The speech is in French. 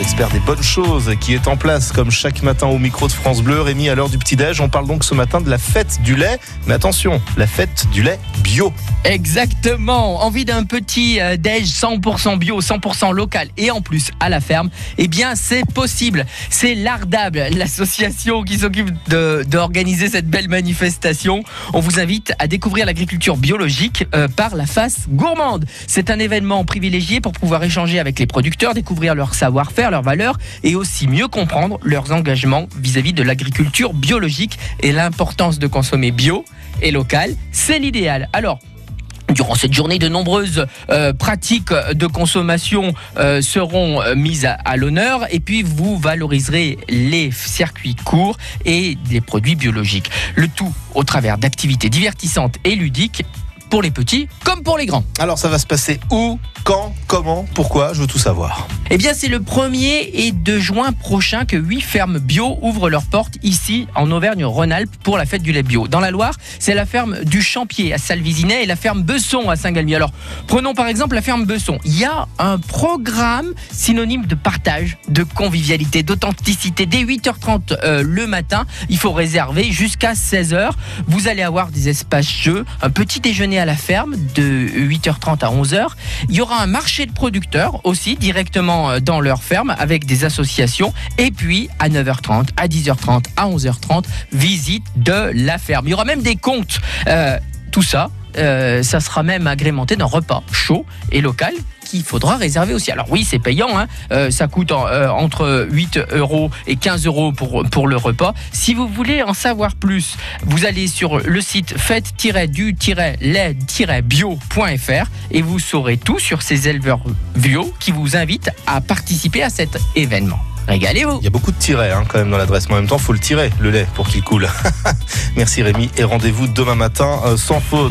expert des bonnes choses, qui est en place comme chaque matin au micro de France Bleu. Rémi, à l'heure du petit-déj, on parle donc ce matin de la fête du lait. Mais attention, la fête du lait bio. Exactement. Envie d'un petit euh, déj 100% bio, 100% local et en plus à la ferme? Eh bien, c'est possible. C'est l'Ardable, l'association qui s'occupe d'organiser cette belle manifestation. On vous invite à découvrir l'agriculture biologique euh, par la face gourmande. C'est un événement privilégié pour pouvoir échanger avec les producteurs, découvrir leur savoir-faire, leurs valeurs et aussi mieux comprendre leurs engagements vis-à-vis de l'agriculture biologique et l'importance de consommer bio et local. C'est l'idéal. Alors, Durant cette journée, de nombreuses euh, pratiques de consommation euh, seront euh, mises à, à l'honneur et puis vous valoriserez les circuits courts et les produits biologiques. Le tout au travers d'activités divertissantes et ludiques pour les petits comme pour les grands. Alors ça va se passer où quand Comment Pourquoi Je veux tout savoir. Eh bien, c'est le 1er et 2 juin prochain que 8 fermes bio ouvrent leurs portes ici en Auvergne-Rhône-Alpes pour la fête du lait bio. Dans la Loire, c'est la ferme du Champier à Salvisinet et la ferme Besson à Saint-Galmier. Alors, prenons par exemple la ferme Besson. Il y a un programme synonyme de partage, de convivialité, d'authenticité. Dès 8h30 euh, le matin, il faut réserver jusqu'à 16h. Vous allez avoir des espaces jeux, un petit déjeuner à la ferme de 8h30 à 11h. Il y aura un marché de producteurs aussi directement euh, dans leur ferme avec des associations. Et puis à 9h30, à 10h30, à 11h30, visite de la ferme. Il y aura même des comptes. Euh, tout ça, euh, ça sera même agrémenté d'un repas chaud et local qu'il faudra réserver aussi. Alors oui, c'est payant, hein. euh, ça coûte euh, entre 8 euros et 15 euros pour, pour le repas. Si vous voulez en savoir plus, vous allez sur le site fête-du-lait-bio.fr et vous saurez tout sur ces éleveurs bio qui vous invitent à participer à cet événement. Régalez-vous Il y a beaucoup de tirets hein, quand même dans l'adresse, mais en même temps, faut le tirer, le lait, pour qu'il coule. Merci Rémi, et rendez-vous demain matin sans faute.